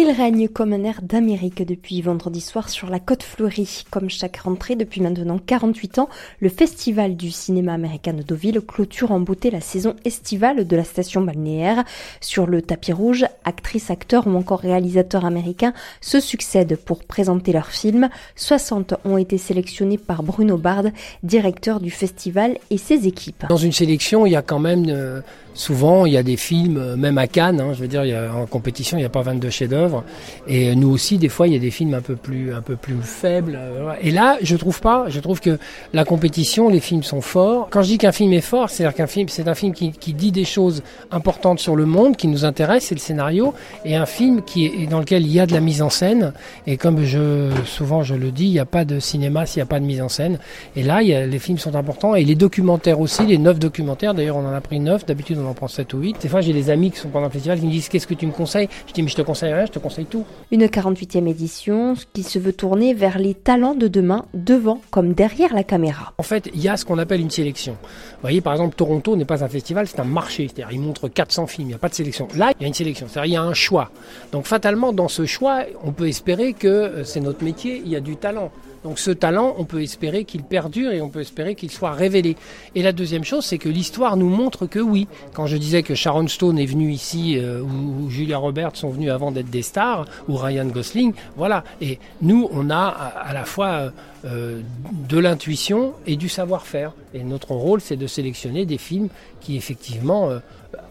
Il règne comme un air d'Amérique depuis vendredi soir sur la côte fleurie. Comme chaque rentrée depuis maintenant 48 ans, le Festival du cinéma américain de Deauville clôture en beauté la saison estivale de la station balnéaire. Sur le tapis rouge, actrices, acteurs ou encore réalisateurs américains se succèdent pour présenter leurs films. 60 ont été sélectionnés par Bruno Bard, directeur du festival et ses équipes. Dans une sélection, il y a quand même euh, souvent il y a des films, euh, même à Cannes, hein, je veux dire, en compétition, il n'y a pas 22 chefs-d'œuvre. Et nous aussi, des fois, il y a des films un peu plus, un peu plus faibles. Euh, et là, je trouve pas. Je trouve que la compétition, les films sont forts. Quand je dis qu'un film est fort, c'est-à-dire qu'un film, c'est un film qui, dit des choses importantes sur le monde, qui nous intéresse, c'est le scénario, et un film qui est dans lequel il y a de la mise en scène. Et comme je souvent je le dis, il n'y a pas de cinéma s'il n'y a pas de mise en scène. Et là, y a, les films sont importants et les documentaires aussi, les neuf documentaires. D'ailleurs, on en a pris neuf. D'habitude, on en prend sept ou huit. Des fois, j'ai des amis qui sont pendant le festival qui me disent qu'est-ce que tu me conseilles? Je dis mais je te conseille rien, je te conseille tout. Une 48e édition qui se veut tourner vers les talents de demain, devant comme derrière la caméra. En fait, il y a ce qu'on appelle une sélection. Vous voyez, par exemple, Toronto n'est pas un festival, c'est un marché. C'est-à-dire, il montre 400 films, il n'y a pas de sélection. Là, il y a une sélection, c'est-à-dire, il y a un choix. Donc, fatalement, dans ce choix, on peut espérer que euh, c'est notre métier, il y a du talent. Donc ce talent, on peut espérer qu'il perdure et on peut espérer qu'il soit révélé. Et la deuxième chose, c'est que l'histoire nous montre que oui. Quand je disais que Sharon Stone est venue ici, euh, ou, Julia Roberts sont venus avant d'être des stars, ou Ryan Gosling, voilà. Et nous, on a à, la fois euh, de l'intuition et du savoir-faire. Et notre rôle, c'est de sélectionner des films qui effectivement euh,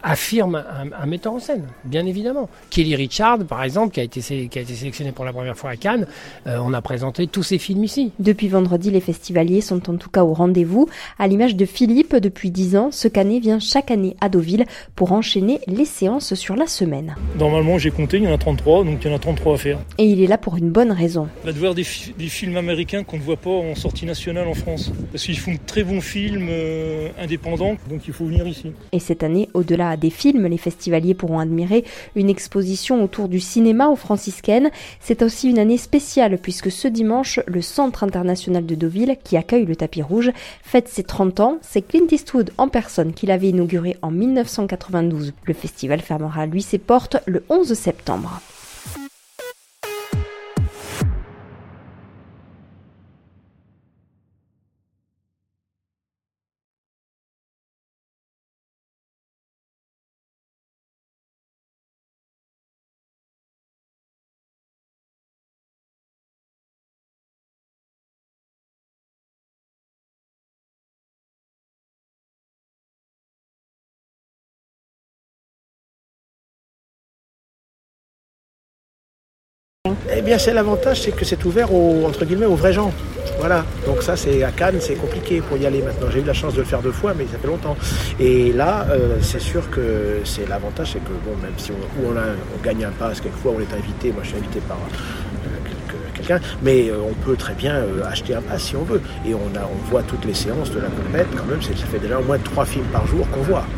affirment un, un, metteur en scène, bien évidemment. Kelly Richard, par exemple, qui a été, qui a été sélectionné pour la première fois à Cannes, on a présenté tous ses films ici. Depuis vendredi, les festivaliers sont en tout cas au rendez-vous. À l'image de Philippe, depuis 10 ans, ce canet vient chaque année à Deauville pour enchaîner les séances sur la semaine. Normalement, j'ai compté, il y en a 33, donc il y en a 33 à faire. Et il est là pour une bonne raison. Là, de voir des, des films américains qu'on ne voit pas en sortie nationale en France. Parce qu'ils font de très bons films euh, indépendants, donc il faut venir ici. Et cette année, au-delà des films, les festivaliers pourront admirer une exposition autour du cinéma aux franciscaines. C'est aussi une année spéciale puisque ce dimanche, le Centre international de Deauville, qui accueille le tapis rouge, fête ses 30 ans. C'est Clint Eastwood en personne qui l'avait inauguré en 1992. Le festival fermera lui ses portes le 11 septembre. Eh bien, c'est l'avantage, c'est que c'est ouvert aux, vrais gens. Voilà. Donc ça, c'est à Cannes, c'est compliqué pour y aller maintenant. J'ai eu la chance de le faire deux fois, mais ça fait longtemps. Et là, euh, c'est sûr que c'est l'avantage, c'est que bon, même si on, gagne un pass, quelquefois on est invité. Moi, je suis invité par euh, quelqu'un, mais euh, on peut très bien acheter un pass si on veut. Et on voit toutes les séances de la compète. Quand même, ça fait déjà au moins trois films par jour qu'on voit.